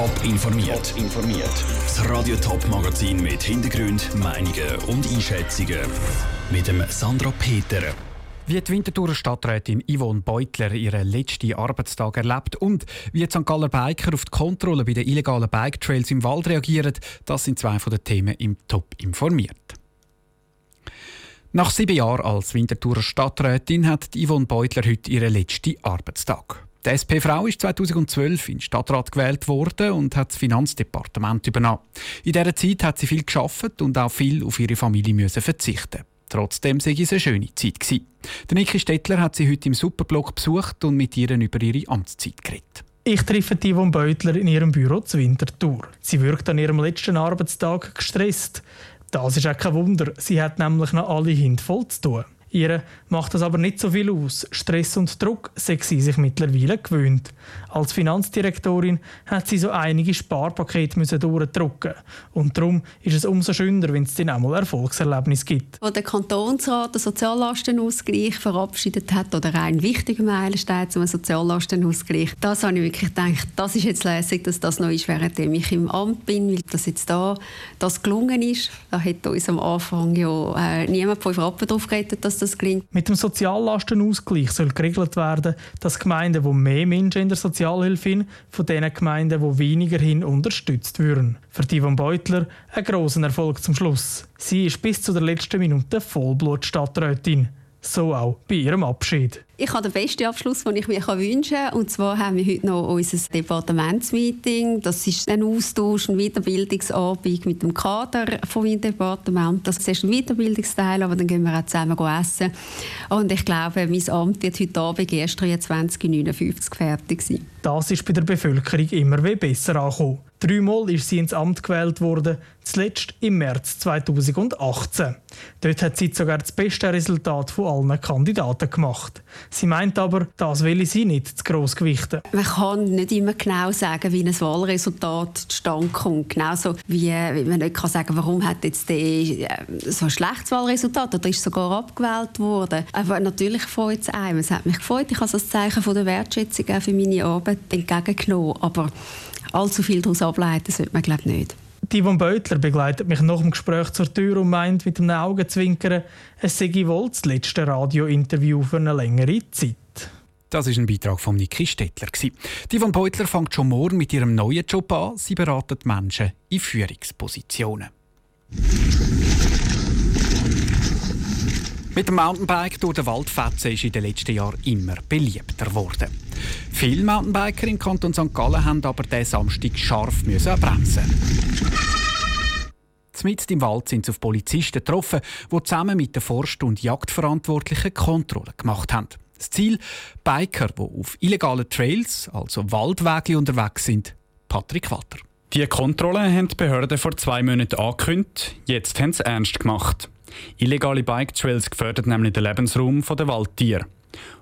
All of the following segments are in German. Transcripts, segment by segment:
Top informiert. informiert. Das Radio Top Magazin mit Hintergrund, Meinungen und Einschätzungen mit dem Sandra Peter. Wie die Winterthurer Stadträtin Yvonne Beutler ihren letzten Arbeitstag erlebt und wie die St. Galler Biker auf die Kontrolle bei den illegalen Bike Trails im Wald reagieren, das sind zwei von den Themen im Top informiert. Nach sieben Jahren als Winterthurer Stadträtin hat Yvonne Beutler heute ihren letzten Arbeitstag. Die SP-Frau ist 2012 in den Stadtrat gewählt worden und hat das Finanzdepartement übernommen. In dieser Zeit hat sie viel geschafft und auch viel auf ihre Familie müssen verzichten. Trotzdem sei es eine schöne Zeit. Der Niki Stettler hat sie heute im Superblog besucht und mit ihr über ihre Amtszeit geredet. Ich treffe Yvonne Beutler in ihrem Büro zur Winterthur. Sie wirkt an ihrem letzten Arbeitstag gestresst. Das ist auch kein Wunder, sie hat nämlich noch alle Hände voll zu tun. Ihr macht das aber nicht so viel aus. Stress und Druck sei sie sich mittlerweile gewöhnt. Als Finanzdirektorin hat sie so einige Sparpakete müssen durchdrücken und darum ist es umso schöner, wenn es dann auch mal Erfolgserlebnis gibt. Als der Kantonsrat den Soziallastenausgleich verabschiedet hat oder ein wichtiger Meilenstein zum Soziallastenausgleich, das habe ich wirklich gedacht, das ist jetzt lässig, dass das noch ist, während ich im Amt bin, weil das jetzt da das gelungen ist. Da hätte uns am Anfang ja äh, niemand von Rappen drauf geredet, dass das gelingt. Mit dem Soziallastenausgleich soll geregelt werden, dass Gemeinden, die mehr Menschen in der Sozialhilfe sind, von den Gemeinden, die weniger hin unterstützt würden. Für Yvonne Beutler ein grosser Erfolg zum Schluss. Sie ist bis zu der letzten Minute Vollblut-Stadträtin. So auch bei ihrem Abschied. Ich habe den besten Abschluss, den ich mir wünschen kann. Und zwar haben wir heute noch unser Departementsmeeting. Das ist ein Austausch, ein Weiterbildungsabend mit dem Kader vom Departement. Das ist ein Weiterbildungsteil, aber dann gehen wir auch zusammen essen. Und ich glaube, mein Amt wird heute Abend erst 23.59 fertig sein. Das ist bei der Bevölkerung immer besser angekommen. Dreimal ist sie ins Amt gewählt worden, zuletzt im März 2018. Dort hat sie sogar das beste Resultat von allen Kandidaten gemacht. Sie meint aber, das will sie nicht zu gross gewichten. Man kann nicht immer genau sagen, wie ein Wahlresultat zustande kommt. Genauso wie, man nicht kann sagen warum hat jetzt der äh, so ein schlechtes Wahlresultat oder ist sogar abgewählt worden. Aber natürlich freut es einem. Es hat mich gefreut. Ich habe das Zeichen der Wertschätzung auch für meine Arbeit entgegengenommen. Aber allzu viel daraus ableiten sollte man glaube nicht. Yvonne Beutler begleitet mich nach dem Gespräch zur Tür und meint mit einem Augenzwinkern, es sei wohl das letzte Radiointerview für eine längere Zeit. Das ist ein Beitrag von Niki Stettler. Die von Beutler fängt schon morgen mit ihrem neuen Job an. Sie beratet Menschen in Führungspositionen. Mit dem Mountainbike durch den Wald fetzen ist in den letzten Jahren immer beliebter geworden. Viele Mountainbiker im Kanton St. Gallen haben aber diesen Samstag scharf müssen bremsen. Mitten im Wald sind sie auf Polizisten getroffen, die zusammen mit den Forst- und Jagdverantwortlichen Kontrollen gemacht haben. Das Ziel: Biker, die auf illegalen Trails, also Waldwege unterwegs sind. Patrick Walter. Die Kontrollen haben die Behörden vor zwei Monaten angekündigt. Jetzt haben sie ernst gemacht. Illegale Bike-Trails gefährden nämlich den Lebensraum der Waldtiere.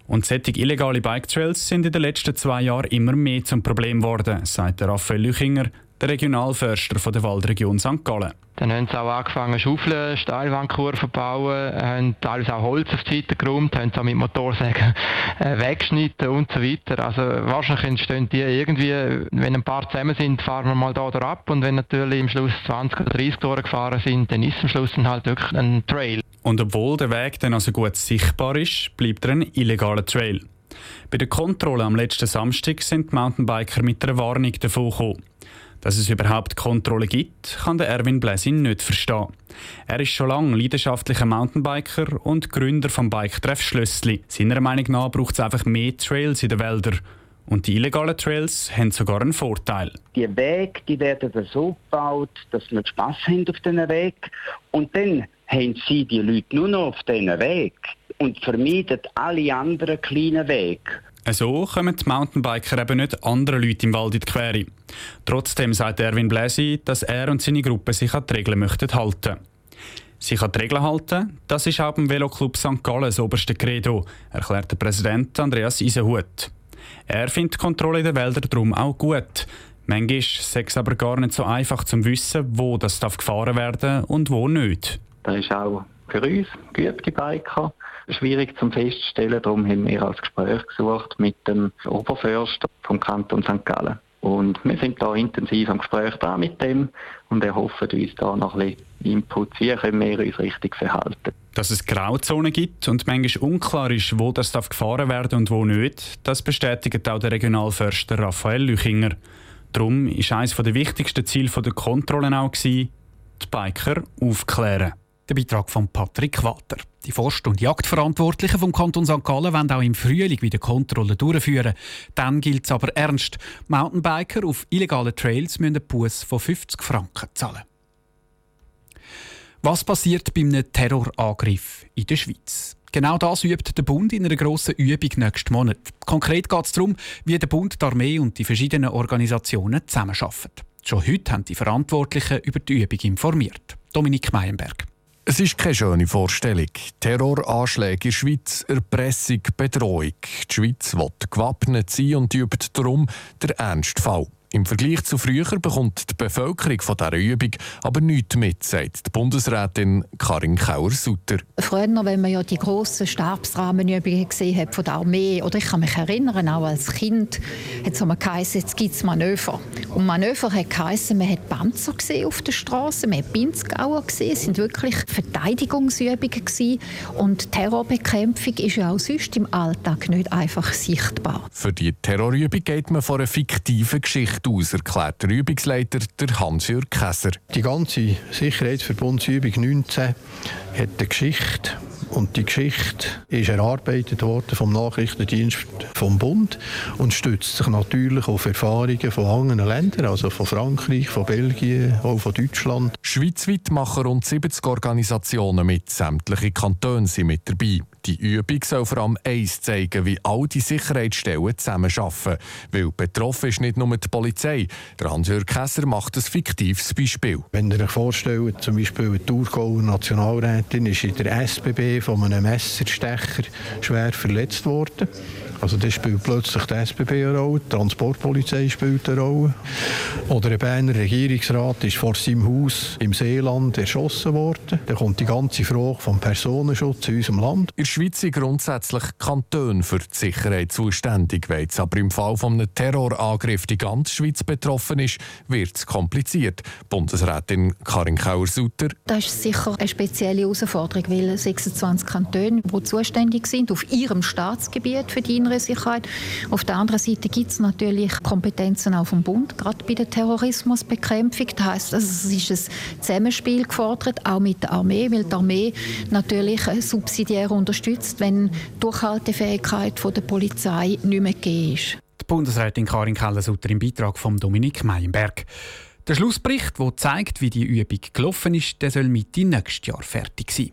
Und solche illegale Bike-Trails sind in den letzten zwei Jahren immer mehr zum Problem geworden, sagt Raphael Lüchinger, der Regionalförster der Waldregion St. Gallen. Dann haben sie auch angefangen Schaufeln, Steilwandkurven bauen, haben teilweise auch Holz auf die Seite geräumt, haben es auch mit Motorsägen äh, weggeschnitten und so weiter. Also wahrscheinlich entstehen die irgendwie, wenn ein paar zusammen sind, fahren wir mal da oder ab und wenn natürlich im Schluss 20 oder 30 Tore gefahren sind, dann ist am Schluss halt wirklich ein Trail. Und obwohl der Weg dann also gut sichtbar ist, bleibt er ein illegaler Trail. Bei der Kontrolle am letzten Samstag sind die Mountainbiker mit einer Warnung davon gekommen. Dass es überhaupt Kontrolle gibt, kann der Erwin Bläsin nicht verstehen. Er ist schon lange leidenschaftlicher Mountainbiker und Gründer vom Bike-Treff Schlössli. Seiner Meinung nach braucht es einfach mehr Trails in den Wäldern. Und die illegalen Trails haben sogar einen Vorteil. Die Wege die werden so gebaut, dass wir Spass haben auf diesen Weg. Und dann haben sie die Leute nur noch auf diesen Weg und vermeiden alle anderen kleinen Wege. So kommen die Mountainbiker eben nicht anderen Leuten im Wald in die Quere. Trotzdem sagt Erwin Bläsi, dass er und seine Gruppe sich an die Regeln möchten halten. Sich an die Regeln halten, das ist auch beim Veloclub St. Gallen das oberste Credo, erklärt der Präsident Andreas Isenhut. Er findet die Kontrolle in den Wäldern darum auch gut. Manchmal sei es aber gar nicht so einfach zu wissen, wo das gefahren werden darf und wo nicht. Das ist auch für uns geübte Biker schwierig zum feststellen. Darum haben wir als Gespräch gesucht mit dem Oberförster vom Kanton St. Gallen. Und wir sind da intensiv am Gespräch da mit dem und erhoffen uns da noch ein bisschen Input, wie können wir uns richtig verhalten. Dass es Grauzonen gibt und manchmal unklar ist, wo das gefahren werden und wo nicht, das bestätigt auch der Regionalförster Raphael Lüchinger. Darum war eines der wichtigsten Ziele der Kontrollen auch, die Biker aufklären. Der Beitrag von Patrick Walter. Die Forst- und Jagdverantwortlichen vom Kanton St. Gallen wollen auch im Frühling wieder Kontrollen durchführen. Dann gilt es aber ernst. Mountainbiker auf illegalen Trails müssen einen Buß von 50 Franken zahlen. Was passiert bei einem Terrorangriff in der Schweiz? Genau das übt der Bund in einer grossen Übung nächsten Monat. Konkret geht es darum, wie der Bund, die Armee und die verschiedenen Organisationen zusammenarbeiten. Schon heute haben die Verantwortlichen über die Übung informiert. Dominik Meienberg. Es ist keine schöne Vorstellung. Terroranschläge in der Schweiz, Erpressung, Bedrohung. Die Schweiz will gewappnet sein und übt darum den Ernstfall. Im Vergleich zu früher bekommt die Bevölkerung von dieser Übung aber nichts mit, sagt die Bundesrätin Karin Kauer-Sutter. Früher, wenn man ja die grossen Stabsrahmenübungen gesehen hat von der Armee, oder ich kann mich erinnern, auch als Kind, hat es geheißen, jetzt gibt es Manöver. Und Manöver hat geheißen, man hat Panzer gesehen auf der Straße, man hat Pinzgauer gesehen, es sind wirklich Verteidigungsübungen gewesen. Und Terrorbekämpfung ist ja auch sonst im Alltag nicht einfach sichtbar. Für die Terrorübung geht man von einer fiktiven Geschichte Aus, erklärt der Übungsleiter der Hans-Jürg Käser. Die ganze Sicherheitsverbundsübung 19 hat eine Geschichte und die Geschichte ist erarbeitet worden vom Nachrichtendienst vom Bund und stützt sich natürlich auf Erfahrungen von anderen Ländern, also von Frankreich, von Belgien, auch von Deutschland. Schweizweit machen rund 70 Organisationen mit. Sämtliche Kantone sind mit dabei. Die Übung soll vor allem eins zeigen, wie all die Sicherheitsstellen zusammenarbeiten. Weil betroffen ist nicht nur die Polizei. Der Hans-Jörg Kässer macht ein fiktives Beispiel. Wenn ihr euch vorstellt, zum Beispiel eine Thurgauer Nationalrätin ist in der SBB von einem Messerstecher schwer verletzt worden. Also das spielt plötzlich die SBB eine Rolle, die Transportpolizei spielt eine Rolle. Oder ein Berner Regierungsrat ist vor seinem Haus im Seeland erschossen worden. Da kommt die ganze Frage vom Personenschutz in unserem Land. In der Schweiz sind grundsätzlich Kantone für die Sicherheit zuständig. Wenn jetzt aber im Fall von einem Terrorangriff die ganze Schweiz betroffen ist, wird es kompliziert. Bundesrätin Karin Kauer-Sutter. Das ist sicher eine spezielle Herausforderung, weil 26 Kantone, die zuständig sind auf ihrem Staatsgebiet für die innere Sicherheit. Auf der anderen Seite gibt es natürlich Kompetenzen auch vom Bund, gerade bei der Terrorismusbekämpfung. Das heisst, also es ist ein Zusammenspiel gefordert, auch mit der Armee, weil die Armee natürlich subsidiär unterstützt, wenn die Durchhaltefähigkeit der Polizei nicht mehr gegeben ist. Die Bundesrätin Karin Keller-Sutter im Beitrag von Dominik Meienberg. Der Schlussbericht, der zeigt, wie die Übung gelaufen ist, der soll Mitte nächstes Jahr fertig sein.